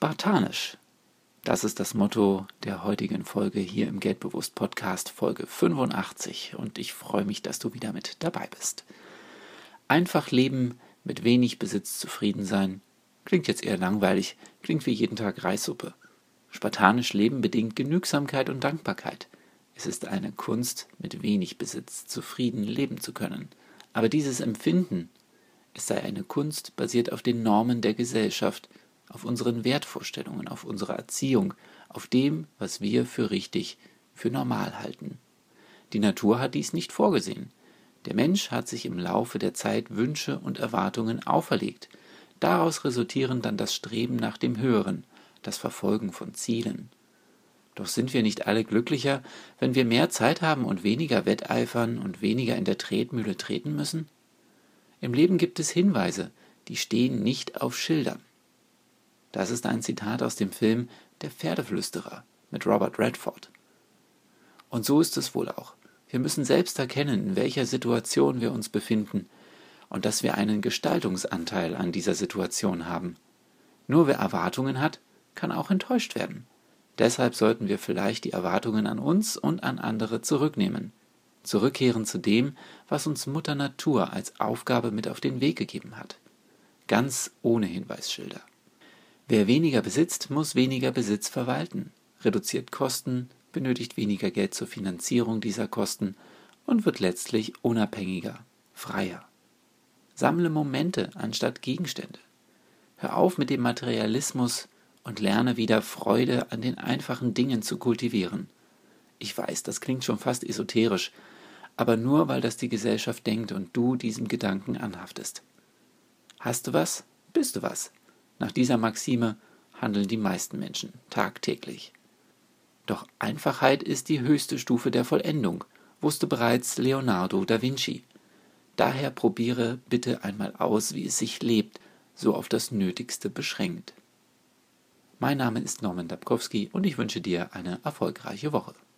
Spartanisch. Das ist das Motto der heutigen Folge hier im Geldbewusst Podcast, Folge 85. Und ich freue mich, dass du wieder mit dabei bist. Einfach leben, mit wenig Besitz zufrieden sein. Klingt jetzt eher langweilig, klingt wie jeden Tag Reissuppe. Spartanisch leben bedingt Genügsamkeit und Dankbarkeit. Es ist eine Kunst, mit wenig Besitz zufrieden leben zu können. Aber dieses Empfinden, es sei eine Kunst, basiert auf den Normen der Gesellschaft auf unseren Wertvorstellungen, auf unserer Erziehung, auf dem, was wir für richtig, für normal halten. Die Natur hat dies nicht vorgesehen. Der Mensch hat sich im Laufe der Zeit Wünsche und Erwartungen auferlegt. Daraus resultieren dann das Streben nach dem Höheren, das Verfolgen von Zielen. Doch sind wir nicht alle glücklicher, wenn wir mehr Zeit haben und weniger wetteifern und weniger in der Tretmühle treten müssen? Im Leben gibt es Hinweise, die stehen nicht auf Schildern. Das ist ein Zitat aus dem Film Der Pferdeflüsterer mit Robert Redford. Und so ist es wohl auch. Wir müssen selbst erkennen, in welcher Situation wir uns befinden und dass wir einen Gestaltungsanteil an dieser Situation haben. Nur wer Erwartungen hat, kann auch enttäuscht werden. Deshalb sollten wir vielleicht die Erwartungen an uns und an andere zurücknehmen. Zurückkehren zu dem, was uns Mutter Natur als Aufgabe mit auf den Weg gegeben hat. Ganz ohne Hinweisschilder. Wer weniger besitzt, muss weniger Besitz verwalten, reduziert Kosten, benötigt weniger Geld zur Finanzierung dieser Kosten und wird letztlich unabhängiger, freier. Sammle Momente anstatt Gegenstände. Hör auf mit dem Materialismus und lerne wieder Freude an den einfachen Dingen zu kultivieren. Ich weiß, das klingt schon fast esoterisch, aber nur weil das die Gesellschaft denkt und du diesem Gedanken anhaftest. Hast du was, bist du was. Nach dieser Maxime handeln die meisten Menschen tagtäglich. Doch Einfachheit ist die höchste Stufe der Vollendung, wusste bereits Leonardo da Vinci. Daher probiere bitte einmal aus, wie es sich lebt, so auf das Nötigste beschränkt. Mein Name ist Norman Dabkowski und ich wünsche dir eine erfolgreiche Woche.